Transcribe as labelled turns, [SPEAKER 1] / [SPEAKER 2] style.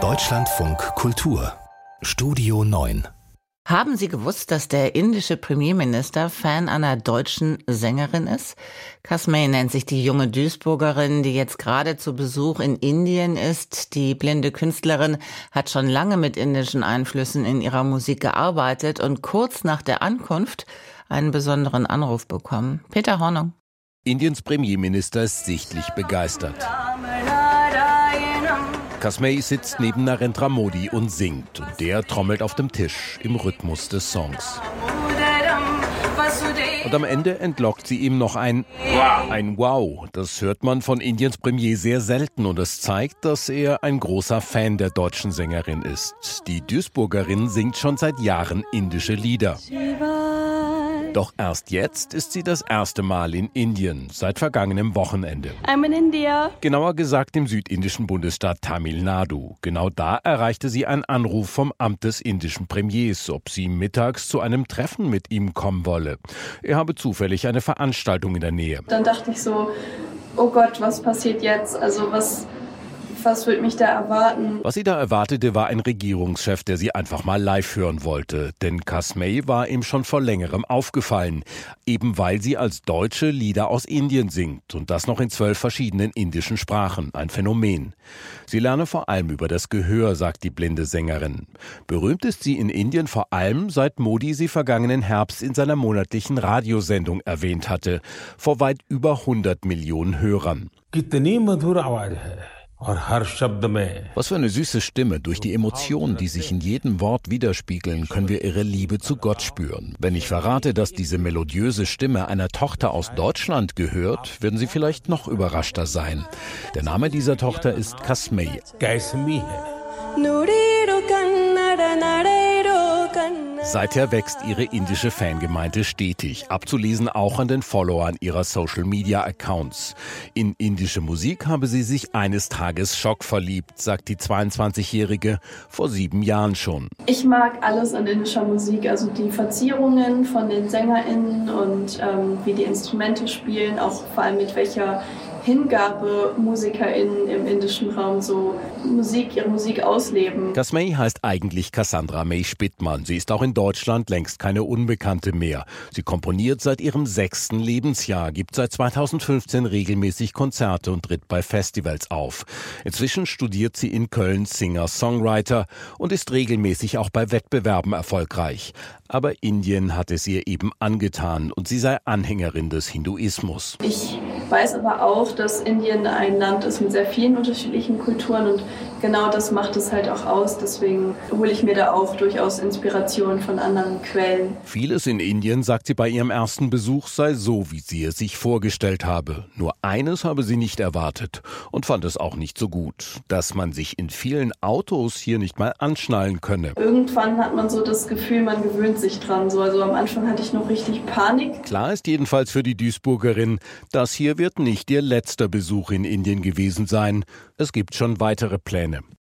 [SPEAKER 1] Deutschlandfunk Kultur Studio 9
[SPEAKER 2] haben Sie gewusst, dass der indische Premierminister Fan einer deutschen Sängerin ist? Kasmay nennt sich die junge Duisburgerin, die jetzt gerade zu Besuch in Indien ist. Die blinde Künstlerin hat schon lange mit indischen Einflüssen in ihrer Musik gearbeitet und kurz nach der Ankunft einen besonderen Anruf bekommen. Peter Hornung.
[SPEAKER 3] Indiens Premierminister ist sichtlich begeistert. Kasmei sitzt neben Narendra Modi und singt und der trommelt auf dem Tisch im Rhythmus des Songs. Und am Ende entlockt sie ihm noch ein Wow. Ein Wow. Das hört man von Indiens Premier sehr selten und es zeigt, dass er ein großer Fan der deutschen Sängerin ist. Die Duisburgerin singt schon seit Jahren indische Lieder. Doch erst jetzt ist sie das erste Mal in Indien, seit vergangenem Wochenende.
[SPEAKER 4] I'm in India.
[SPEAKER 3] Genauer gesagt im südindischen Bundesstaat Tamil Nadu. Genau da erreichte sie einen Anruf vom Amt des indischen Premiers, ob sie mittags zu einem Treffen mit ihm kommen wolle. Er habe zufällig eine Veranstaltung in der Nähe.
[SPEAKER 4] Dann dachte ich so, oh Gott, was passiert jetzt? Also was was wird mich da erwarten?
[SPEAKER 3] Was sie da erwartete, war ein Regierungschef, der sie einfach mal live hören wollte. Denn Kasmei war ihm schon vor längerem aufgefallen. Eben weil sie als Deutsche Lieder aus Indien singt. Und das noch in zwölf verschiedenen indischen Sprachen. Ein Phänomen. Sie lerne vor allem über das Gehör, sagt die blinde Sängerin. Berühmt ist sie in Indien vor allem, seit Modi sie vergangenen Herbst in seiner monatlichen Radiosendung erwähnt hatte. Vor weit über 100 Millionen Hörern.
[SPEAKER 5] Was für eine süße Stimme. Durch die Emotionen, die sich in jedem Wort widerspiegeln, können wir ihre Liebe zu Gott spüren. Wenn ich verrate, dass diese melodiöse Stimme einer Tochter aus Deutschland gehört, werden Sie vielleicht noch überraschter sein. Der Name dieser Tochter ist Kasmei.
[SPEAKER 3] Seither wächst ihre indische Fangemeinde stetig, abzulesen auch an den Followern ihrer Social-Media-Accounts. In indische Musik habe sie sich eines Tages schockverliebt, sagt die 22-Jährige, vor sieben Jahren schon.
[SPEAKER 4] Ich mag alles an indischer Musik, also die Verzierungen von den SängerInnen und ähm, wie die Instrumente spielen, auch vor allem mit welcher Hingabe MusikerInnen im indischen Raum so Musik, ihre Musik ausleben.
[SPEAKER 3] Kasmei heißt eigentlich Cassandra May Spittmann. Sie ist auch in Deutschland längst keine Unbekannte mehr. Sie komponiert seit ihrem sechsten Lebensjahr, gibt seit 2015 regelmäßig Konzerte und tritt bei Festivals auf. Inzwischen studiert sie in Köln Singer-Songwriter und ist regelmäßig auch bei Wettbewerben erfolgreich. Aber Indien hat es ihr eben angetan und sie sei Anhängerin des Hinduismus.
[SPEAKER 4] Ich weiß aber auch, dass Indien ein Land ist mit sehr vielen unterschiedlichen Kulturen und genau das macht es halt auch aus. Deswegen hole ich mir da auch durchaus Inspiration von anderen Quellen.
[SPEAKER 3] Vieles in Indien, sagt sie bei ihrem ersten Besuch, sei so, wie sie es sich vorgestellt habe. Nur eines habe sie nicht erwartet und fand es auch nicht so gut, dass man sich in vielen Autos hier nicht mal anschnallen könne.
[SPEAKER 4] Irgendwann hat man so das Gefühl, man gewöhnt sich dran. So, also am Anfang hatte ich noch richtig Panik.
[SPEAKER 3] Klar ist jedenfalls für die Duisburgerin, das hier wird nicht ihr letzter Besuch in Indien gewesen sein. Es gibt schon weitere Pläne. Them.